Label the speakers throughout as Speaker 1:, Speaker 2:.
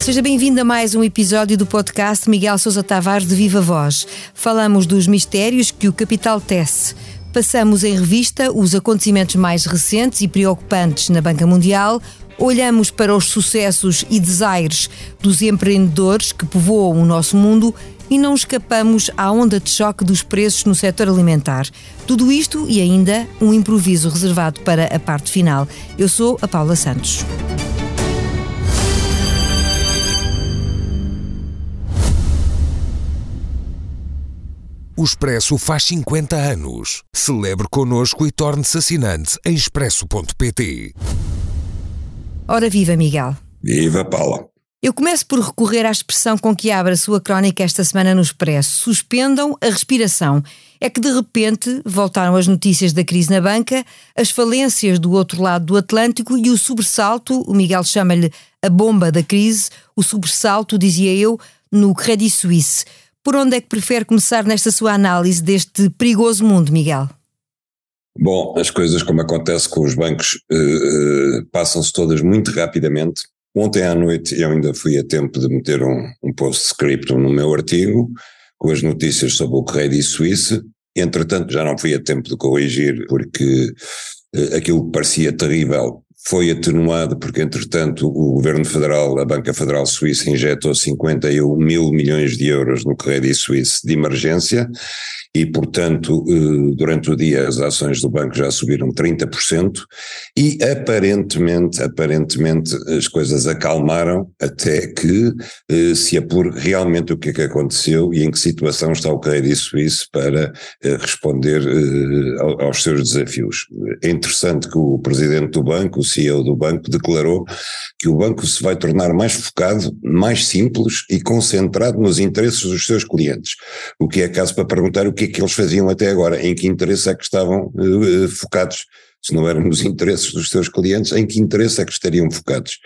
Speaker 1: Seja bem-vindo a mais um episódio do podcast Miguel Sousa Tavares de Viva Voz. Falamos dos mistérios que o capital tece. Passamos em revista os acontecimentos mais recentes e preocupantes na Banca Mundial. Olhamos para os sucessos e desaires dos empreendedores que povoam o nosso mundo e não escapamos à onda de choque dos preços no setor alimentar. Tudo isto e ainda um improviso reservado para a parte final. Eu sou a Paula Santos.
Speaker 2: O Expresso faz 50 anos. Celebre connosco e torne-se assinante em expresso.pt.
Speaker 1: Ora viva, Miguel.
Speaker 3: Viva, Paula.
Speaker 1: Eu começo por recorrer à expressão com que abre a sua crónica esta semana no Expresso. Suspendam a respiração. É que de repente voltaram as notícias da crise na banca, as falências do outro lado do Atlântico e o sobressalto, o Miguel chama-lhe a bomba da crise, o sobressalto, dizia eu, no Credit Suisse. Por onde é que prefere começar nesta sua análise deste perigoso mundo, Miguel?
Speaker 3: Bom, as coisas, como acontece com os bancos, uh, uh, passam-se todas muito rapidamente. Ontem à noite eu ainda fui a tempo de meter um, um postscriptum no meu artigo com as notícias sobre o Credit Suisse. Entretanto, já não fui a tempo de corrigir porque uh, aquilo que parecia terrível foi atenuado porque, entretanto, o Governo Federal, a Banca Federal Suíça, injetou 51 mil milhões de euros no Credit Suisse de emergência e, portanto, eh, durante o dia as ações do banco já subiram 30% e aparentemente, aparentemente as coisas acalmaram até que eh, se apure realmente o que é que aconteceu e em que situação está o Credit Suisse para eh, responder aos seus desafios. É interessante que o presidente do banco, o CEO do banco, declarou que o banco se vai tornar mais focado, mais simples e concentrado nos interesses dos seus clientes. O que é caso para perguntar o que é que eles faziam até agora, em que interesse é que estavam uh, focados. Se não eram nos interesses dos seus clientes, em que interesse é que estariam focados?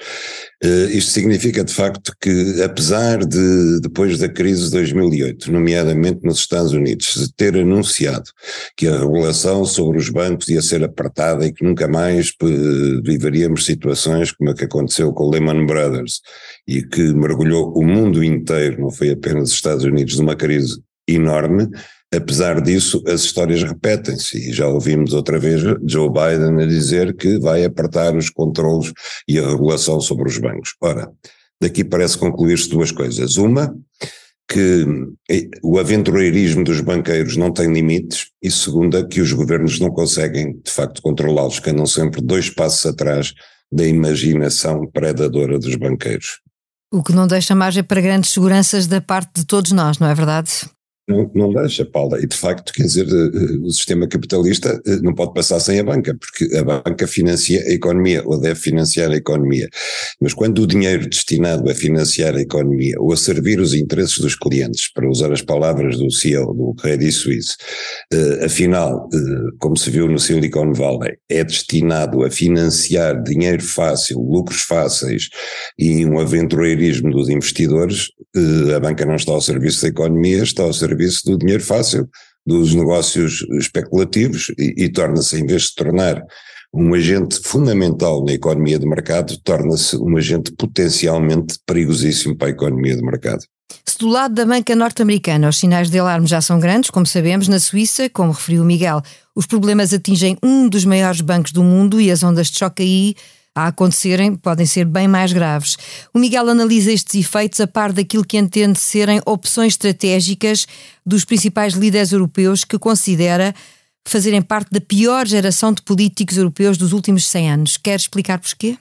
Speaker 3: Uh, isto significa, de facto, que apesar de, depois da crise de 2008, nomeadamente nos Estados Unidos, ter anunciado que a regulação sobre os bancos ia ser apertada e que nunca mais viveríamos situações como a que aconteceu com o Lehman Brothers e que mergulhou o mundo inteiro, não foi apenas os Estados Unidos, numa crise enorme, Apesar disso, as histórias repetem-se e já ouvimos outra vez Joe Biden a dizer que vai apertar os controlos e a regulação sobre os bancos. Ora, daqui parece concluir-se duas coisas. Uma, que eh, o aventureirismo dos banqueiros não tem limites, e segunda, que os governos não conseguem de facto controlá-los, que andam sempre dois passos atrás da imaginação predadora dos banqueiros.
Speaker 1: O que não deixa margem para grandes seguranças da parte de todos nós, não é verdade?
Speaker 3: Não, não deixa, Paula. E de facto, quer dizer, eh, o sistema capitalista eh, não pode passar sem a banca, porque a banca financia a economia, ou deve financiar a economia. Mas quando o dinheiro destinado a financiar a economia, ou a servir os interesses dos clientes, para usar as palavras do CEO do Credit Suisse, eh, afinal, como se viu no Silicon Valley, é destinado a financiar dinheiro fácil, lucros fáceis e um aventureirismo dos investidores, a banca não está ao serviço da economia, está ao serviço serviço do dinheiro fácil, dos negócios especulativos e, e torna-se, em vez de tornar um agente fundamental na economia de mercado, torna-se um agente potencialmente perigosíssimo para a economia de mercado.
Speaker 1: Se do lado da banca norte-americana os sinais de alarme já são grandes, como sabemos, na Suíça, como referiu Miguel, os problemas atingem um dos maiores bancos do mundo e as ondas de choque aí a acontecerem podem ser bem mais graves. O Miguel analisa estes efeitos a par daquilo que entende serem opções estratégicas dos principais líderes europeus que considera fazerem parte da pior geração de políticos europeus dos últimos 100 anos. Quer explicar porquê?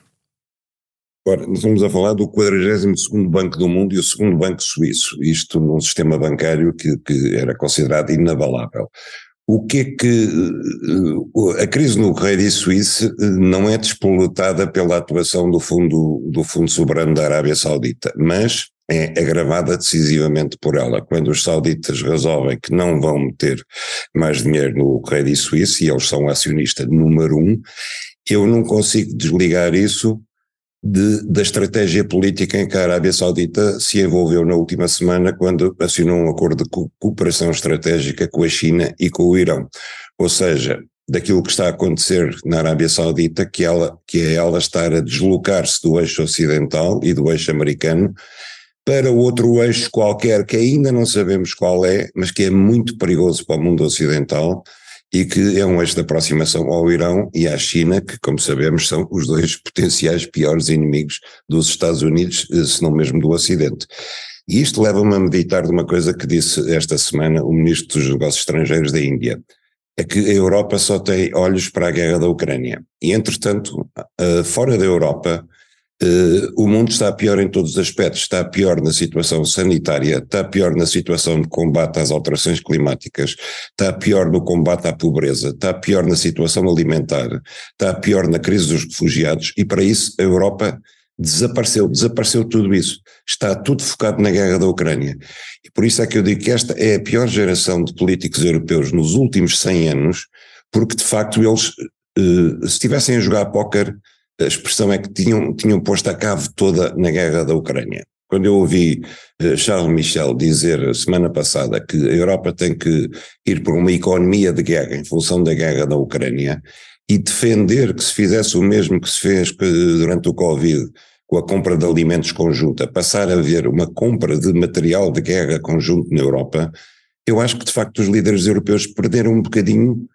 Speaker 3: Ora, nós estamos a falar do 42º Banco do Mundo e o segundo Banco Suíço, isto num sistema bancário que, que era considerado inabalável. O que é que eh, a crise no Credit Suisse eh, não é despolutada pela atuação do fundo, do fundo soberano da Arábia Saudita, mas é agravada decisivamente por ela. Quando os sauditas resolvem que não vão meter mais dinheiro no Credit Suisse, e eles são acionista número um, eu não consigo desligar isso de, da estratégia política em que a Arábia Saudita se envolveu na última semana quando assinou um acordo de cooperação estratégica com a China e com o Irão. Ou seja, daquilo que está a acontecer na Arábia Saudita, que, ela, que é ela estar a deslocar-se do eixo ocidental e do eixo americano para outro eixo qualquer que ainda não sabemos qual é, mas que é muito perigoso para o mundo ocidental e que é um eixo de aproximação ao Irão e à China, que, como sabemos, são os dois potenciais piores inimigos dos Estados Unidos, eh, se não mesmo do Ocidente. E isto leva-me a meditar de uma coisa que disse esta semana o Ministro dos Negócios Estrangeiros da Índia, é que a Europa só tem olhos para a guerra da Ucrânia. E, entretanto, eh, fora da Europa, Uh, o mundo está pior em todos os aspectos, está pior na situação sanitária, está pior na situação de combate às alterações climáticas, está pior no combate à pobreza, está pior na situação alimentar, está pior na crise dos refugiados e para isso a Europa desapareceu, desapareceu tudo isso. Está tudo focado na guerra da Ucrânia. E por isso é que eu digo que esta é a pior geração de políticos europeus nos últimos 100 anos, porque de facto eles, uh, se estivessem a jogar póquer, a expressão é que tinham, tinham posto a cave toda na guerra da Ucrânia. Quando eu ouvi eh, Charles Michel dizer semana passada que a Europa tem que ir por uma economia de guerra em função da guerra da Ucrânia e defender que se fizesse o mesmo que se fez durante o Covid, com a compra de alimentos conjunta, passar a haver uma compra de material de guerra conjunto na Europa, eu acho que de facto os líderes europeus perderam um bocadinho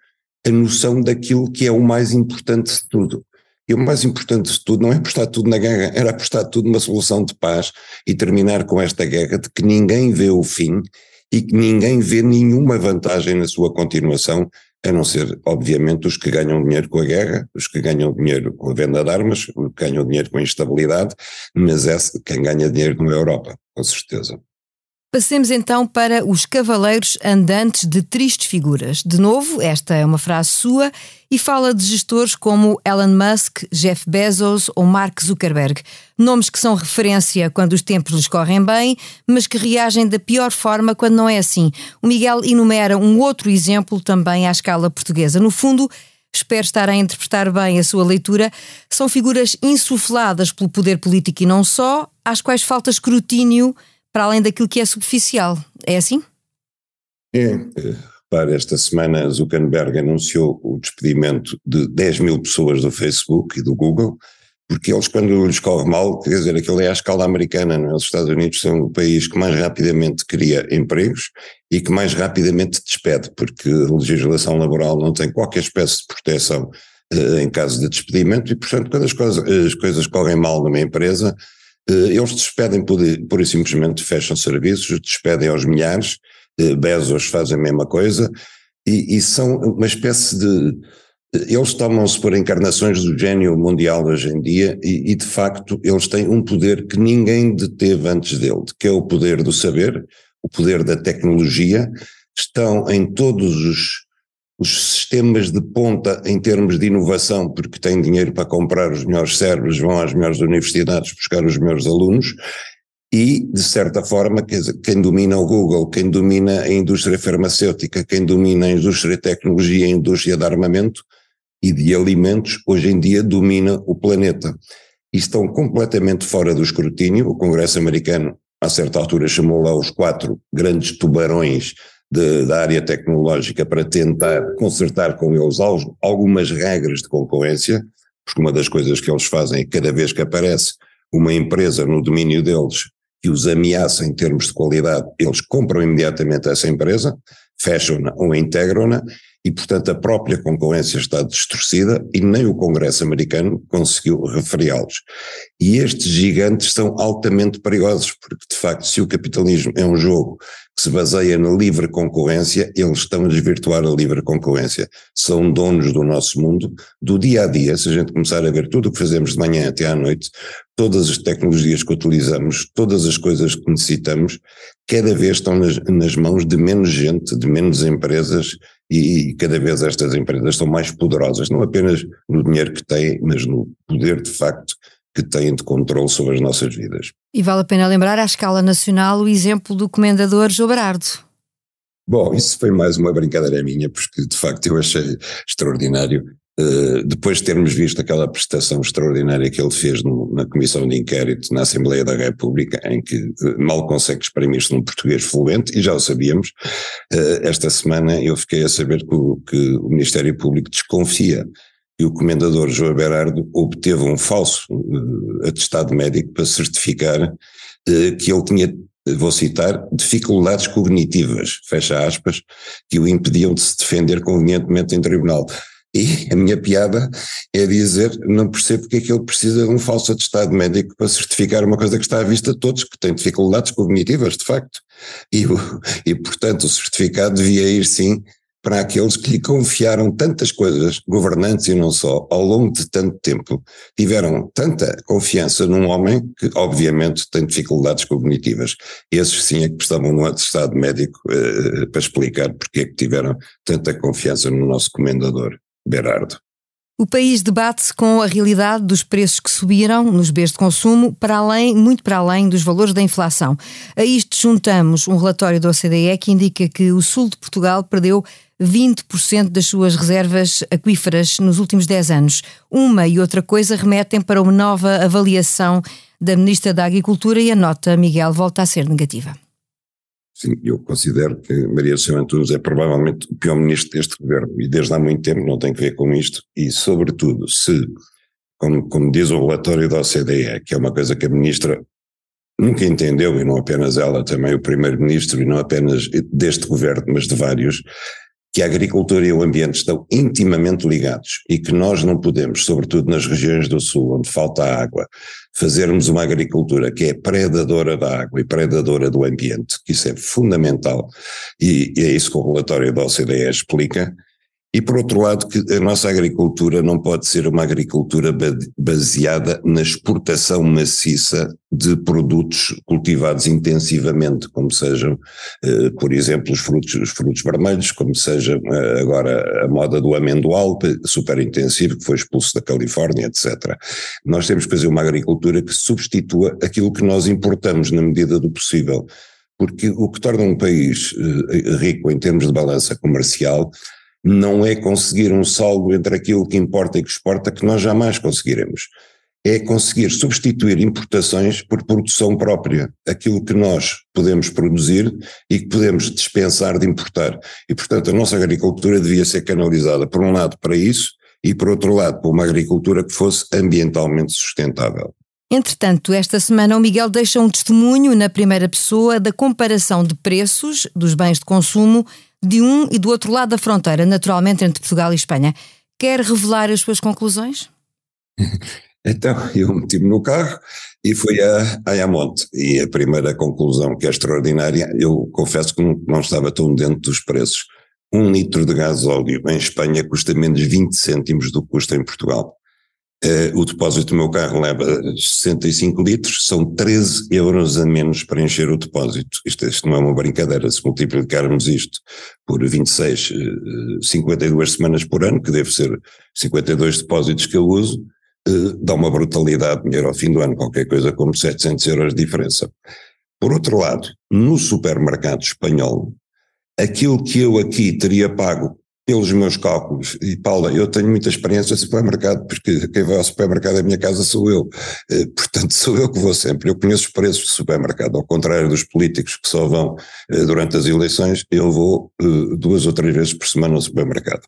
Speaker 3: a noção daquilo que é o mais importante de tudo, e o mais importante de tudo não é apostar tudo na guerra, era apostar tudo numa solução de paz e terminar com esta guerra de que ninguém vê o fim e que ninguém vê nenhuma vantagem na sua continuação, a não ser, obviamente, os que ganham dinheiro com a guerra, os que ganham dinheiro com a venda de armas, os que ganham dinheiro com a instabilidade, mas é quem ganha dinheiro não é a Europa, com certeza.
Speaker 1: Passemos então para os cavaleiros andantes de tristes figuras. De novo, esta é uma frase sua e fala de gestores como Elon Musk, Jeff Bezos ou Mark Zuckerberg. Nomes que são referência quando os tempos lhes correm bem, mas que reagem da pior forma quando não é assim. O Miguel enumera um outro exemplo também à escala portuguesa. No fundo, espero estar a interpretar bem a sua leitura, são figuras insufladas pelo poder político e não só, às quais falta escrutínio para além daquilo que é superficial. É assim?
Speaker 3: É. Para esta semana, Zuckerberg anunciou o despedimento de 10 mil pessoas do Facebook e do Google, porque eles, quando lhes corre mal, quer dizer, aquilo é à escala americana, não é? Os Estados Unidos são o país que mais rapidamente cria empregos e que mais rapidamente despede, porque a legislação laboral não tem qualquer espécie de proteção uh, em caso de despedimento e, portanto, quando as coisas, as coisas correm mal numa empresa, eh, eles despedem por, por e simplesmente fecham serviços, despedem aos milhares, eh, Bezos fazem a mesma coisa, e, e são uma espécie de. Eles tomam-se por encarnações do gênio mundial hoje em dia, e, e de facto eles têm um poder que ninguém deteve antes dele, que é o poder do saber, o poder da tecnologia, estão em todos os os sistemas de ponta em termos de inovação, porque têm dinheiro para comprar os melhores cérebros, vão às melhores universidades buscar os melhores alunos, e, de certa forma, quem domina o Google, quem domina a indústria farmacêutica, quem domina a indústria de tecnologia, a indústria de armamento e de alimentos, hoje em dia domina o planeta. E estão completamente fora do escrutínio. O Congresso americano, a certa altura, chamou lá os quatro grandes tubarões de, da área tecnológica para tentar consertar com eles algumas regras de concorrência, porque uma das coisas que eles fazem é cada vez que aparece uma empresa no domínio deles que os ameaça em termos de qualidade, eles compram imediatamente essa empresa, fecham-na ou integram-na, e portanto a própria concorrência está distorcida e nem o Congresso americano conseguiu referiá-los. E estes gigantes são altamente perigosos, porque de facto se o capitalismo é um jogo que se baseia na livre concorrência, eles estão a desvirtuar a livre concorrência. São donos do nosso mundo, do dia a dia, se a gente começar a ver tudo o que fazemos de manhã até à noite, todas as tecnologias que utilizamos, todas as coisas que necessitamos, cada vez estão nas, nas mãos de menos gente, de menos empresas, e, e cada vez estas empresas são mais poderosas, não apenas no dinheiro que têm, mas no poder de facto que têm de controle sobre as nossas vidas.
Speaker 1: E vale a pena lembrar à escala nacional o exemplo do comendador João Berardo.
Speaker 3: Bom, isso foi mais uma brincadeira minha, porque de facto eu achei extraordinário depois de termos visto aquela prestação extraordinária que ele fez no, na Comissão de Inquérito na Assembleia da República, em que uh, mal consegue exprimir-se num português fluente, e já o sabíamos, uh, esta semana eu fiquei a saber que o, que o, Ministério Público desconfia que o Comendador João Berardo obteve um falso atestado médico para certificar que ele tinha vou citar, dificuldades cognitivas, fecha aspas, que o impediam de se defender convenientemente em tribunal. E a minha piada é dizer, não percebo porque é que ele precisa de um falso atestado médico para certificar uma coisa que está à vista de todos, que tem dificuldades cognitivas, de facto. E, e portanto, o certificado devia ir sim para aqueles que lhe confiaram tantas coisas, governantes e não só, ao longo de tanto tempo, tiveram tanta confiança num homem que, obviamente, tem dificuldades cognitivas. Esses sim é que precisavam de um atestado médico eh, para explicar porque é que tiveram tanta confiança no nosso comendador, Berardo.
Speaker 1: O país debate-se com a realidade dos preços que subiram nos bens de consumo, para além, muito para além dos valores da inflação. A isto juntamos um relatório da OCDE que indica que o sul de Portugal perdeu 20% das suas reservas aquíferas nos últimos 10 anos. Uma e outra coisa remetem para uma nova avaliação da Ministra da Agricultura e a nota, Miguel, volta a ser negativa.
Speaker 3: Sim, eu considero que Maria São Antunes é provavelmente o pior ministro deste governo e desde há muito tempo não tem que ver com isto e sobretudo se, como, como diz o relatório da OCDE, que é uma coisa que a ministra nunca entendeu e não apenas ela, também o primeiro-ministro e não apenas deste governo, mas de vários, que a agricultura e o ambiente estão intimamente ligados e que nós não podemos, sobretudo nas regiões do sul, onde falta água, fazermos uma agricultura que é predadora da água e predadora do ambiente, que isso é fundamental, e, e é isso que o relatório da OCDE explica, e por outro lado, que a nossa agricultura não pode ser uma agricultura baseada na exportação maciça de produtos cultivados intensivamente, como sejam, eh, por exemplo, os frutos, os frutos vermelhos, como seja eh, agora a moda do amendoal, super intensivo, que foi expulso da Califórnia, etc. Nós temos que fazer uma agricultura que substitua aquilo que nós importamos na medida do possível, porque o que torna um país eh, rico em termos de balança comercial não é conseguir um saldo entre aquilo que importa e que exporta que nós jamais conseguiremos. É conseguir substituir importações por produção própria, aquilo que nós podemos produzir e que podemos dispensar de importar. E, portanto, a nossa agricultura devia ser canalizada, por um lado, para isso, e, por outro lado, para uma agricultura que fosse ambientalmente sustentável.
Speaker 1: Entretanto, esta semana o Miguel deixa um testemunho na primeira pessoa da comparação de preços dos bens de consumo de um e do outro lado da fronteira, naturalmente entre Portugal e Espanha. Quer revelar as suas conclusões?
Speaker 3: Então, eu meti-me no carro e fui a Ayamonte. E a primeira conclusão, que é extraordinária, eu confesso que não, estava tão dentro dos preços. Um litro de gás óleo em Espanha custa menos 20 cêntimos do que custa em Portugal. Uh, o depósito do meu carro leva 65 litros, são 13 euros a menos para encher o depósito. Isto, isto não é uma brincadeira, se multiplicarmos isto por 26, uh, 52 semanas por ano, que deve ser 52 depósitos que eu uso, uh, dá uma brutalidade de dinheiro ao fim do ano, qualquer coisa como 700 euros de diferença. Por outro lado, no supermercado espanhol, aquilo que eu aqui teria pago pelos meus cálculos, e Paula, eu tenho muita experiência no supermercado, porque quem vai ao supermercado da minha casa sou eu, eh, portanto sou eu que vou sempre, eu conheço os preços do supermercado, ao contrário dos políticos que só vão eh, durante as eleições, eu vou eh, duas ou três vezes por semana ao supermercado.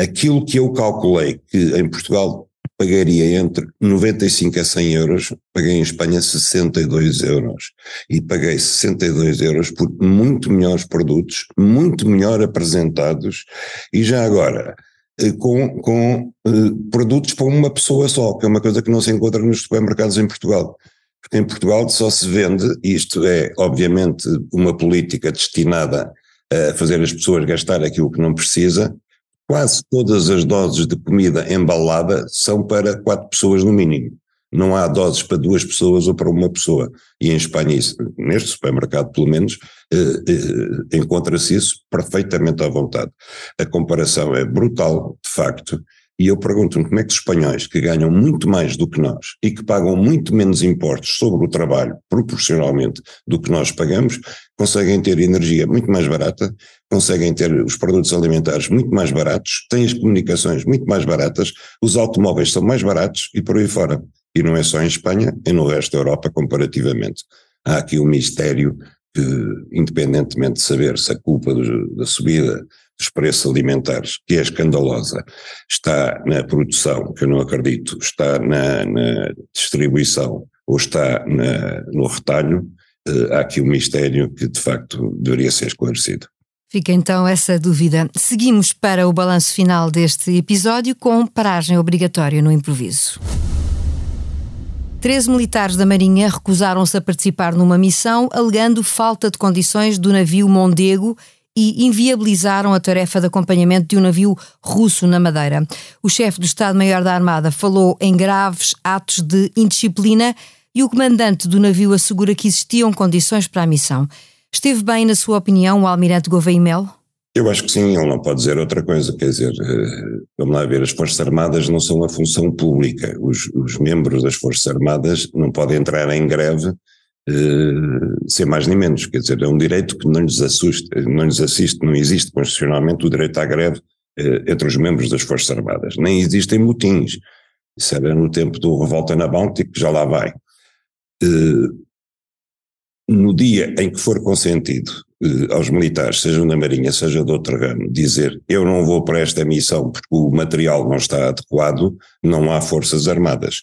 Speaker 3: Aquilo que eu calculei que em Portugal pagaria entre 95 a 100 euros, paguei em Espanha 62 euros. E paguei 62 euros por muito melhores produtos, muito melhor apresentados, e já agora, eh, com, com uh, produtos para uma pessoa só, que é uma coisa que não se encontra nos supermercados em Portugal. Porque em Portugal só se vende, isto é obviamente uma política destinada a fazer as pessoas gastar aquilo que não precisa, quase todas as doses de comida embalada são para quatro pessoas no mínimo. Não há doses para duas pessoas ou para uma pessoa. E em Espanha, isso, neste supermercado pelo menos, eh, eh, encontra-se isso perfeitamente à vontade. A comparação é brutal, de facto, E eu pergunto-me como é que os espanhóis, que ganham muito mais do que nós e que pagam muito menos impostos sobre o trabalho, proporcionalmente, do que nós pagamos, conseguem ter energia muito mais barata, conseguem ter os produtos alimentares muito mais baratos, têm as comunicações muito mais baratas, os automóveis são mais baratos e por aí fora. E não é só em Espanha, é no resto da Europa comparativamente. Há aqui um mistério que, independentemente de saber se a culpa do, da subida dos preços alimentares, que é escandalosa, está na produção, que eu não acredito, está na, na distribuição ou está na, no retalho, eh, há aqui um mistério que de facto deveria ser esclarecido.
Speaker 1: Fica então essa dúvida. Seguimos para o balanço final deste episódio com paragem obrigatória no improviso. Treze militares da Marinha recusaram-se a participar numa missão, alegando falta de condições do navio Mondego e inviabilizaram a tarefa de acompanhamento de um navio russo na Madeira. O chefe do Estado-Maior da Armada falou em graves atos de indisciplina e o comandante do navio assegura que existiam condições para a missão. Esteve bem, na sua opinião, o almirante Gouveia Melo?
Speaker 3: Eu acho que sim, ele não pode dizer outra coisa, quer dizer, eh, vamos lá ver, as Forças Armadas não são uma função pública, os, os membros das Forças Armadas não podem entrar em greve Uh, sem mais nem menos, quer dizer, é um direito que não lhes, assusta, não lhes assiste, não existe constitucionalmente o direito à greve uh, entre os membros das Forças Armadas, nem existem motins, isso era no tempo do Revolta na Bounty, que já lá vai. Uh, no dia em que for consentido aos militares, sejam da Marinha, seja de outro ramo, dizer eu não vou para esta missão porque o material não está adequado, não há forças armadas.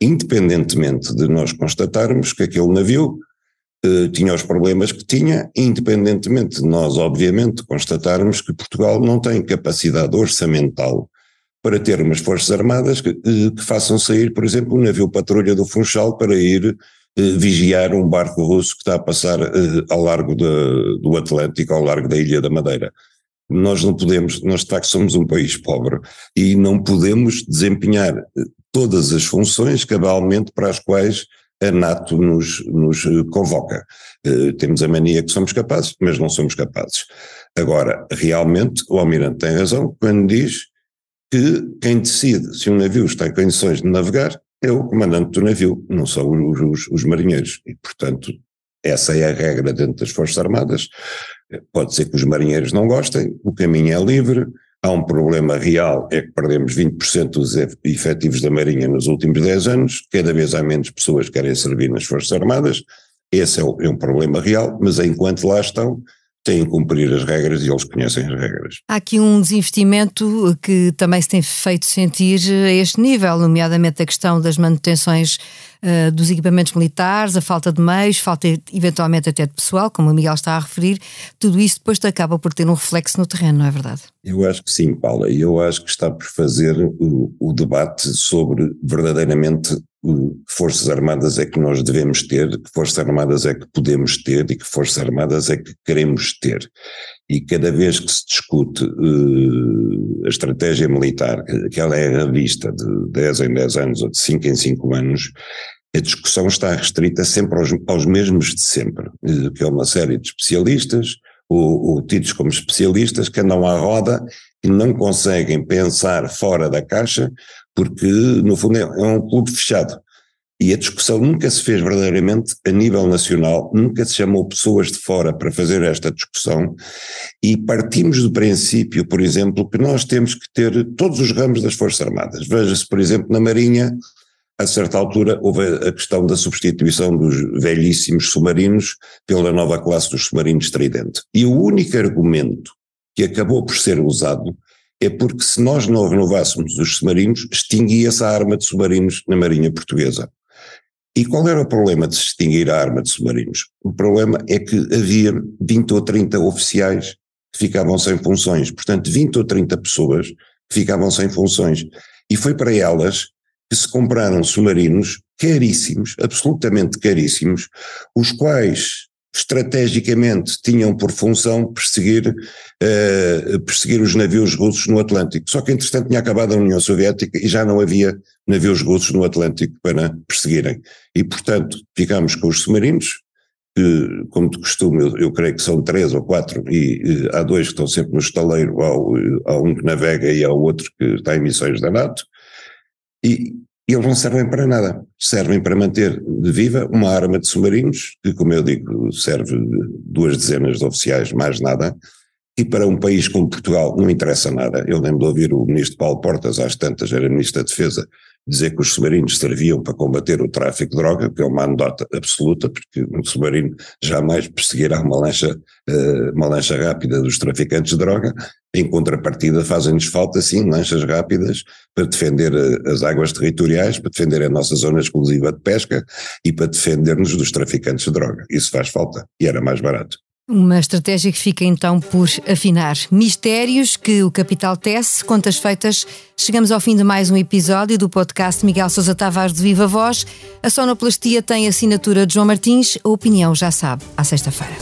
Speaker 3: Independentemente de nós constatarmos que aquele navio eh, tinha os problemas que tinha, independentemente de nós, obviamente, constatarmos que Portugal não tem capacidade orçamental para ter umas forças armadas que, eh, que façam sair, por exemplo, um navio patrulha do Funchal para ir eh, vigiar um barco russo que está a passar eh, ao largo de, do Atlântico, ao largo da Ilha da Madeira. Nós não podemos, nós facto somos um país pobre e não podemos desempenhar eh, todas as funções cabalmente para as quais a NATO nos, nos convoca. temos a mania que somos capazes, mas não somos capazes. Agora, realmente, o Almirante tem razão quando diz que quem decide se um navio está em condições de navegar é o comandante do navio, não são os, os, os, marinheiros. E, portanto, essa é a regra dentro das Forças Armadas. Pode ser que os marinheiros não gostem, o caminho é livre. Há um problema real, é que perdemos 20% dos efetivos da Marinha nos últimos 10 anos, cada vez há menos pessoas que querem servir nas Forças Armadas. Esse é, é um problema real, mas enquanto lá estão, têm que cumprir as regras e eles conhecem as regras.
Speaker 1: Há aqui um desinvestimento que também se tem feito sentir a este nível, nomeadamente a questão das manutenções uh, dos equipamentos militares, a falta de meios, falta eventualmente até de pessoal, como o Miguel está a referir, tudo isso depois acaba por ter um reflexo no terreno, não é verdade?
Speaker 3: Eu acho que sim, Paula, e eu acho que está por fazer o, o debate sobre verdadeiramente que forças armadas é que nós devemos ter, que forças armadas é que podemos ter e que forças armadas é que queremos ter. E cada vez que se discute uh, a estratégia militar, que ela é revista de 10 em 10 anos ou de 5 em 5 anos, a discussão está restrita sempre aos, aos mesmos de sempre, uh, que é uma série de especialistas, ou, ou tidos como especialistas, que andam à roda e não conseguem pensar fora da caixa porque no fundo é, é um clube fechado. E a discussão nunca se fez verdadeiramente a nível nacional, nunca se chamou pessoas de fora para fazer esta discussão e partimos do princípio, por exemplo, que nós temos que ter todos os ramos das Forças Armadas. Veja-se, por exemplo, na Marinha, a certa altura houve a questão da substituição dos velhíssimos submarinos pela nova classe dos submarinos Tridente. E o único argumento que acabou por ser usado é porque se nós não renovássemos os submarinos, extinguia-se a arma de submarinos na Marinha Portuguesa. E qual era o problema de se extinguir a arma de submarinos? O problema é que havia 20 ou 30 oficiais que ficavam sem funções, portanto 20 ou 30 pessoas que ficavam sem funções. E foi para elas que se compraram submarinos caríssimos, absolutamente caríssimos, os quais estrategicamente tinham por função perseguir, uh, perseguir os navios russos no Atlântico. Só que, entretanto, tinha acabado a União Soviética e já não havia navios russos no Atlântico para perseguirem. E, portanto, ficámos com os submarinos, que, como de costume, eu, eu, creio que são três ou quatro, e, e há dois que estão sempre no estaleiro, há, há, um que navega e há outro que está em missões da NATO, e, e eles não servem para nada. Servem para manter de viva uma arma de submarinos, que, como eu digo, serve duas dezenas de oficiais, mais nada, e para um país como Portugal não interessa nada. Eu lembro de ouvir o ministro Paulo Portas, às tantas, era ministro da Defesa, dizer que os submarinos serviam para combater o tráfico de droga, que é uma anedota absoluta, porque um submarino jamais perseguirá uma lancha, eh, uma lancha rápida dos traficantes de droga. Em contrapartida, fazem-nos falta, sim, lanchas rápidas para defender eh, as águas territoriais, para defender a nossa zona exclusiva de pesca e para defender-nos dos traficantes de droga. Isso faz falta e era mais barato.
Speaker 1: Uma estratégia que fica então por afinar. Mistérios que o capital tece, contas feitas. Chegamos ao fim de mais um episódio do podcast Miguel Sousa Tavares de Viva Voz. A sonoplastia tem assinatura de João Martins. A opinião já sabe, à sexta-feira.